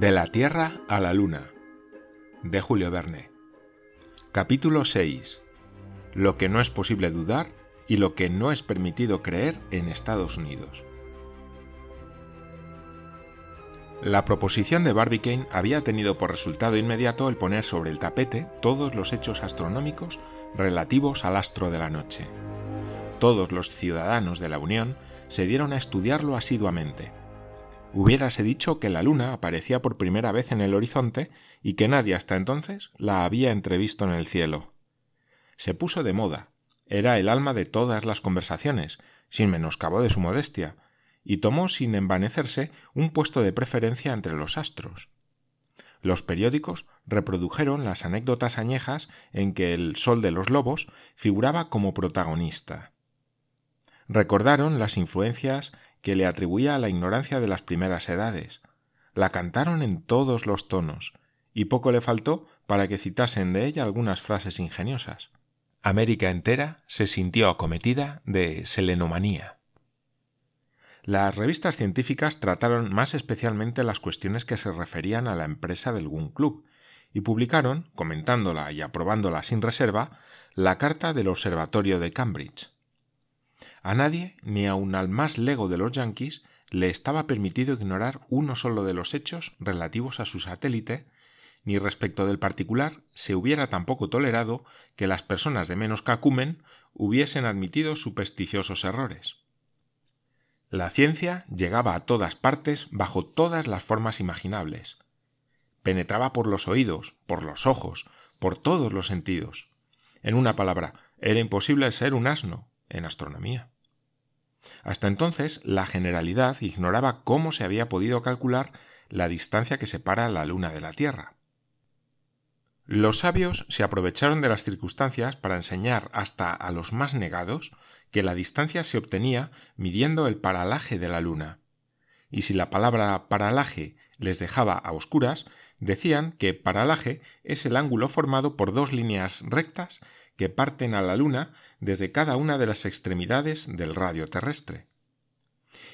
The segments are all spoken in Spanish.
De la Tierra a la Luna de Julio Verne Capítulo 6 Lo que no es posible dudar y lo que no es permitido creer en Estados Unidos. La proposición de Barbicane había tenido por resultado inmediato el poner sobre el tapete todos los hechos astronómicos relativos al astro de la noche. Todos los ciudadanos de la Unión se dieron a estudiarlo asiduamente hubiérase dicho que la luna aparecía por primera vez en el horizonte y que nadie hasta entonces la había entrevisto en el cielo. Se puso de moda, era el alma de todas las conversaciones, sin menoscabo de su modestia, y tomó sin envanecerse un puesto de preferencia entre los astros. Los periódicos reprodujeron las anécdotas añejas en que el Sol de los Lobos figuraba como protagonista. Recordaron las influencias que le atribuía a la ignorancia de las primeras edades. La cantaron en todos los tonos, y poco le faltó para que citasen de ella algunas frases ingeniosas. América entera se sintió acometida de selenomanía. Las revistas científicas trataron más especialmente las cuestiones que se referían a la empresa del Gun Club, y publicaron, comentándola y aprobándola sin reserva, la carta del Observatorio de Cambridge. A nadie, ni aun al más lego de los yanquis, le estaba permitido ignorar uno solo de los hechos relativos a su satélite, ni respecto del particular se hubiera tampoco tolerado que las personas de menos cacumen hubiesen admitido supersticiosos errores. La ciencia llegaba a todas partes bajo todas las formas imaginables. Penetraba por los oídos, por los ojos, por todos los sentidos. En una palabra, era imposible ser un asno, en astronomía. Hasta entonces, la generalidad ignoraba cómo se había podido calcular la distancia que separa la Luna de la Tierra. Los sabios se aprovecharon de las circunstancias para enseñar hasta a los más negados que la distancia se obtenía midiendo el paralaje de la Luna. Y si la palabra paralaje les dejaba a oscuras, decían que paralaje es el ángulo formado por dos líneas rectas que parten a la Luna desde cada una de las extremidades del radio terrestre.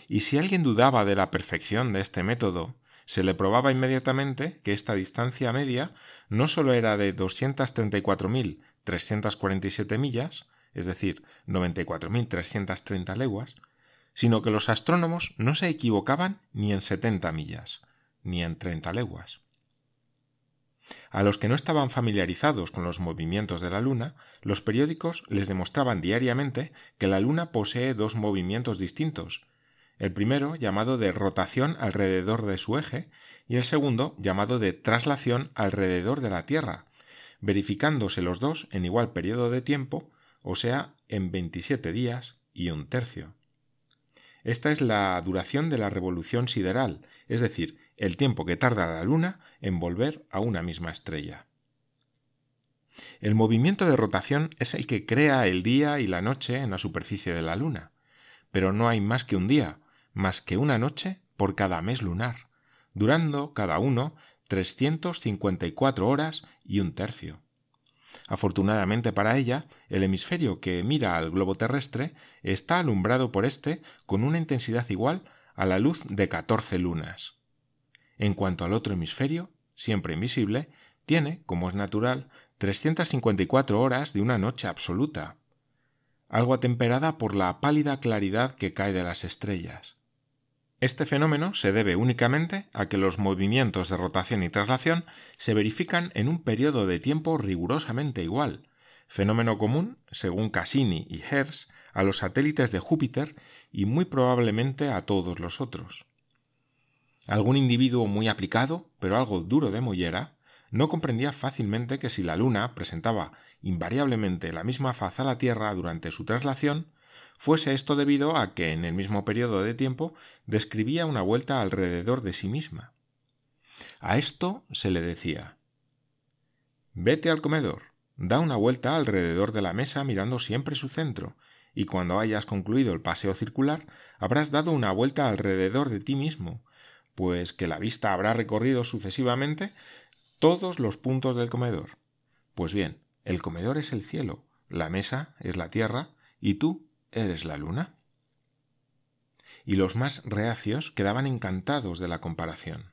Y si alguien dudaba de la perfección de este método, se le probaba inmediatamente que esta distancia media no sólo era de 234.347 millas, es decir, 94.330 leguas, sino que los astrónomos no se equivocaban ni en 70 millas, ni en 30 leguas. A los que no estaban familiarizados con los movimientos de la Luna, los periódicos les demostraban diariamente que la Luna posee dos movimientos distintos, el primero llamado de rotación alrededor de su eje y el segundo llamado de traslación alrededor de la Tierra, verificándose los dos en igual periodo de tiempo, o sea, en 27 días y un tercio. Esta es la duración de la revolución sideral, es decir, el tiempo que tarda la Luna en volver a una misma estrella. El movimiento de rotación es el que crea el día y la noche en la superficie de la Luna, pero no hay más que un día, más que una noche por cada mes lunar, durando cada uno 354 horas y un tercio. Afortunadamente para ella, el hemisferio que mira al globo terrestre está alumbrado por éste con una intensidad igual a la luz de catorce lunas. En cuanto al otro hemisferio, siempre invisible, tiene, como es natural, 354 horas de una noche absoluta, algo atemperada por la pálida claridad que cae de las estrellas. Este fenómeno se debe únicamente a que los movimientos de rotación y traslación se verifican en un periodo de tiempo rigurosamente igual, fenómeno común, según Cassini y Hertz, a los satélites de Júpiter y muy probablemente a todos los otros. Algún individuo muy aplicado, pero algo duro de mollera, no comprendía fácilmente que si la Luna presentaba invariablemente la misma faz a la Tierra durante su traslación, fuese esto debido a que en el mismo periodo de tiempo describía una vuelta alrededor de sí misma. A esto se le decía Vete al comedor, da una vuelta alrededor de la mesa mirando siempre su centro, y cuando hayas concluido el paseo circular, habrás dado una vuelta alrededor de ti mismo, pues que la vista habrá recorrido sucesivamente todos los puntos del comedor. Pues bien, el comedor es el cielo, la mesa es la tierra y tú eres la luna. Y los más reacios quedaban encantados de la comparación.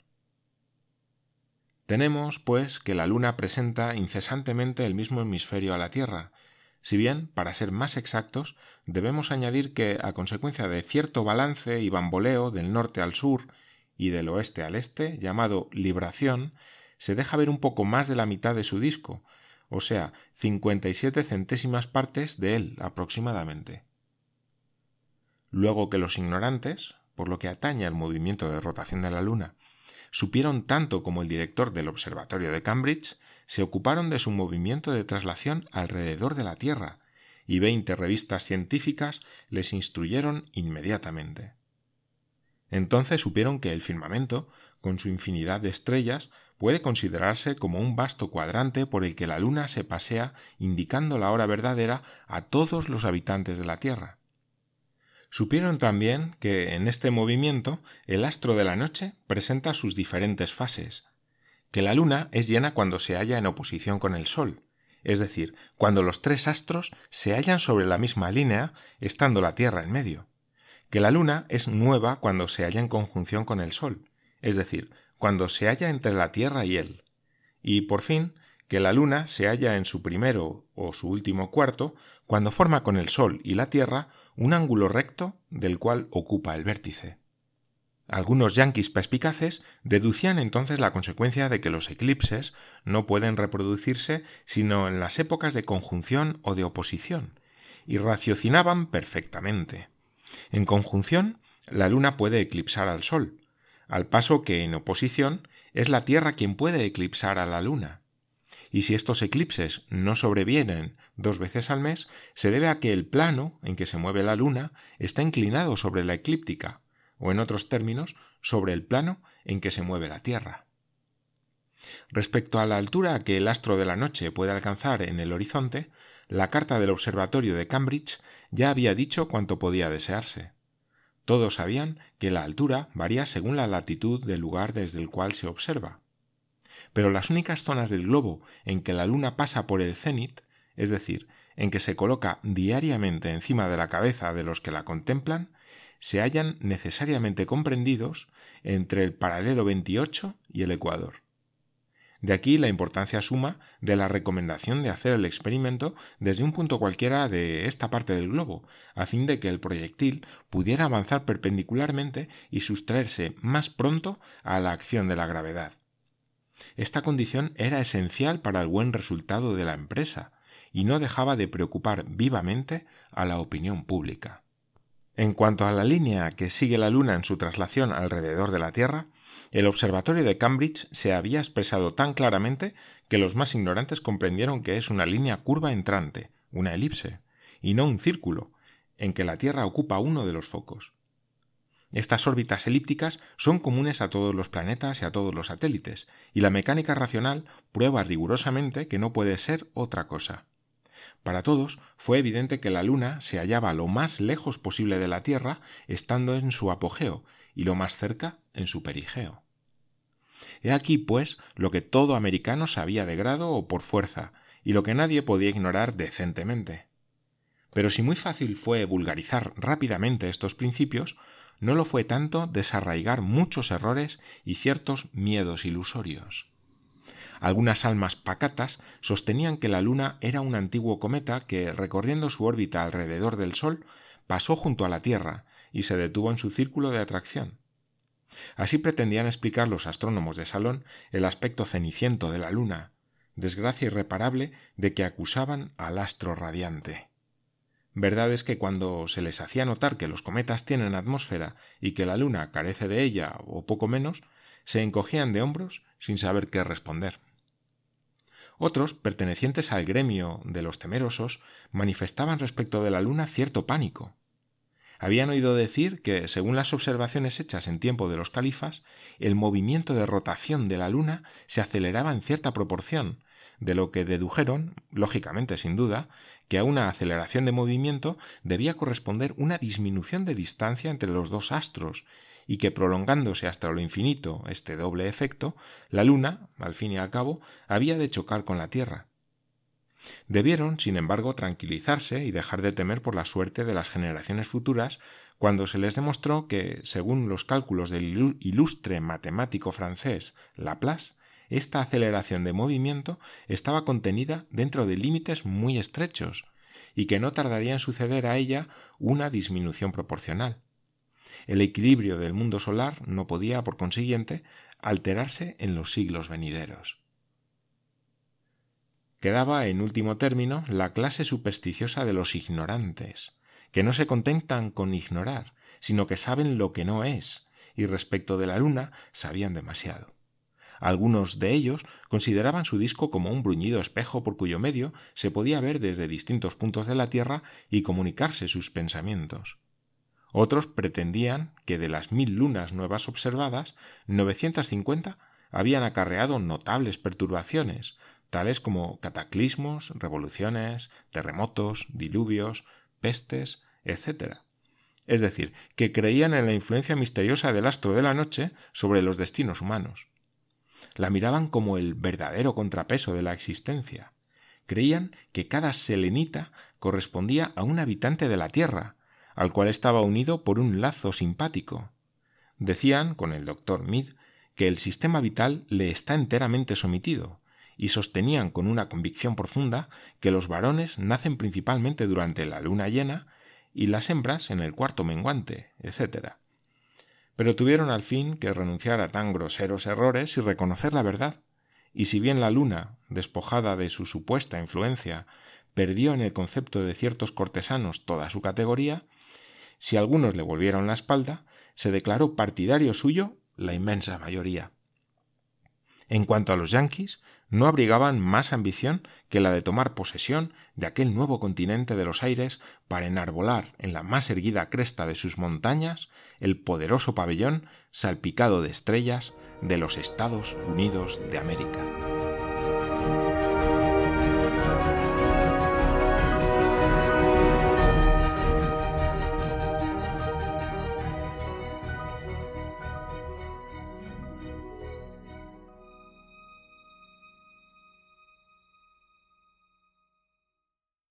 Tenemos, pues, que la Luna presenta incesantemente el mismo hemisferio a la Tierra, si bien, para ser más exactos, debemos añadir que, a consecuencia de cierto balance y bamboleo del norte al sur y del oeste al este, llamado libración, se deja ver un poco más de la mitad de su disco, o sea, 57 centésimas partes de él aproximadamente. Luego que los ignorantes, por lo que atañe al movimiento de rotación de la Luna, supieron tanto como el director del Observatorio de Cambridge, se ocuparon de su movimiento de traslación alrededor de la Tierra, y veinte revistas científicas les instruyeron inmediatamente. Entonces supieron que el firmamento, con su infinidad de estrellas, puede considerarse como un vasto cuadrante por el que la Luna se pasea indicando la hora verdadera a todos los habitantes de la Tierra. Supieron también que en este movimiento el astro de la noche presenta sus diferentes fases, que la luna es llena cuando se halla en oposición con el Sol, es decir, cuando los tres astros se hallan sobre la misma línea, estando la Tierra en medio, que la luna es nueva cuando se halla en conjunción con el Sol, es decir, cuando se halla entre la Tierra y él, y por fin, que la luna se halla en su primero o su último cuarto cuando forma con el Sol y la Tierra un ángulo recto del cual ocupa el vértice. Algunos yanquis perspicaces deducían entonces la consecuencia de que los eclipses no pueden reproducirse sino en las épocas de conjunción o de oposición, y raciocinaban perfectamente. En conjunción, la luna puede eclipsar al Sol, al paso que en oposición es la Tierra quien puede eclipsar a la luna. Y si estos eclipses no sobrevienen dos veces al mes, se debe a que el plano en que se mueve la luna está inclinado sobre la eclíptica, o en otros términos, sobre el plano en que se mueve la Tierra. Respecto a la altura que el astro de la noche puede alcanzar en el horizonte, la carta del observatorio de Cambridge ya había dicho cuanto podía desearse. Todos sabían que la altura varía según la latitud del lugar desde el cual se observa. Pero las únicas zonas del globo en que la luna pasa por el cenit, es decir, en que se coloca diariamente encima de la cabeza de los que la contemplan, se hallan necesariamente comprendidos entre el paralelo 28 y el ecuador. De aquí la importancia suma de la recomendación de hacer el experimento desde un punto cualquiera de esta parte del globo, a fin de que el proyectil pudiera avanzar perpendicularmente y sustraerse más pronto a la acción de la gravedad. Esta condición era esencial para el buen resultado de la empresa y no dejaba de preocupar vivamente a la opinión pública. En cuanto a la línea que sigue la Luna en su traslación alrededor de la Tierra, el Observatorio de Cambridge se había expresado tan claramente que los más ignorantes comprendieron que es una línea curva entrante, una elipse, y no un círculo, en que la Tierra ocupa uno de los focos. Estas órbitas elípticas son comunes a todos los planetas y a todos los satélites, y la mecánica racional prueba rigurosamente que no puede ser otra cosa. Para todos fue evidente que la Luna se hallaba lo más lejos posible de la Tierra, estando en su apogeo, y lo más cerca en su perigeo. He aquí, pues, lo que todo americano sabía de grado o por fuerza, y lo que nadie podía ignorar decentemente. Pero si muy fácil fue vulgarizar rápidamente estos principios, no lo fue tanto desarraigar muchos errores y ciertos miedos ilusorios. Algunas almas pacatas sostenían que la Luna era un antiguo cometa que, recorriendo su órbita alrededor del Sol, pasó junto a la Tierra y se detuvo en su círculo de atracción. Así pretendían explicar los astrónomos de salón el aspecto ceniciento de la Luna, desgracia irreparable de que acusaban al astro radiante. Verdad es que cuando se les hacía notar que los cometas tienen atmósfera y que la Luna carece de ella o poco menos, se encogían de hombros sin saber qué responder. Otros, pertenecientes al gremio de los temerosos, manifestaban respecto de la luna cierto pánico. Habían oído decir que, según las observaciones hechas en tiempo de los califas, el movimiento de rotación de la luna se aceleraba en cierta proporción, de lo que dedujeron, lógicamente sin duda, que a una aceleración de movimiento debía corresponder una disminución de distancia entre los dos astros, y que prolongándose hasta lo infinito este doble efecto, la Luna, al fin y al cabo, había de chocar con la Tierra. Debieron, sin embargo, tranquilizarse y dejar de temer por la suerte de las generaciones futuras cuando se les demostró que, según los cálculos del ilustre matemático francés Laplace, esta aceleración de movimiento estaba contenida dentro de límites muy estrechos y que no tardaría en suceder a ella una disminución proporcional. El equilibrio del mundo solar no podía, por consiguiente, alterarse en los siglos venideros. Quedaba, en último término, la clase supersticiosa de los ignorantes, que no se contentan con ignorar, sino que saben lo que no es, y respecto de la luna sabían demasiado. Algunos de ellos consideraban su disco como un bruñido espejo por cuyo medio se podía ver desde distintos puntos de la Tierra y comunicarse sus pensamientos. Otros pretendían que de las mil lunas nuevas observadas, 950 habían acarreado notables perturbaciones, tales como cataclismos, revoluciones, terremotos, diluvios, pestes, etc. Es decir, que creían en la influencia misteriosa del astro de la noche sobre los destinos humanos. La miraban como el verdadero contrapeso de la existencia. Creían que cada selenita correspondía a un habitante de la Tierra, al cual estaba unido por un lazo simpático. Decían, con el doctor Mead, que el sistema vital le está enteramente sometido, y sostenían con una convicción profunda que los varones nacen principalmente durante la luna llena y las hembras en el cuarto menguante, etc. Pero tuvieron al fin que renunciar a tan groseros errores y reconocer la verdad, y si bien la luna, despojada de su supuesta influencia, perdió en el concepto de ciertos cortesanos toda su categoría, si algunos le volvieron la espalda, se declaró partidario suyo la inmensa mayoría. En cuanto a los yanquis, no abrigaban más ambición que la de tomar posesión de aquel nuevo continente de los aires para enarbolar en la más erguida cresta de sus montañas el poderoso pabellón salpicado de estrellas de los Estados Unidos de América.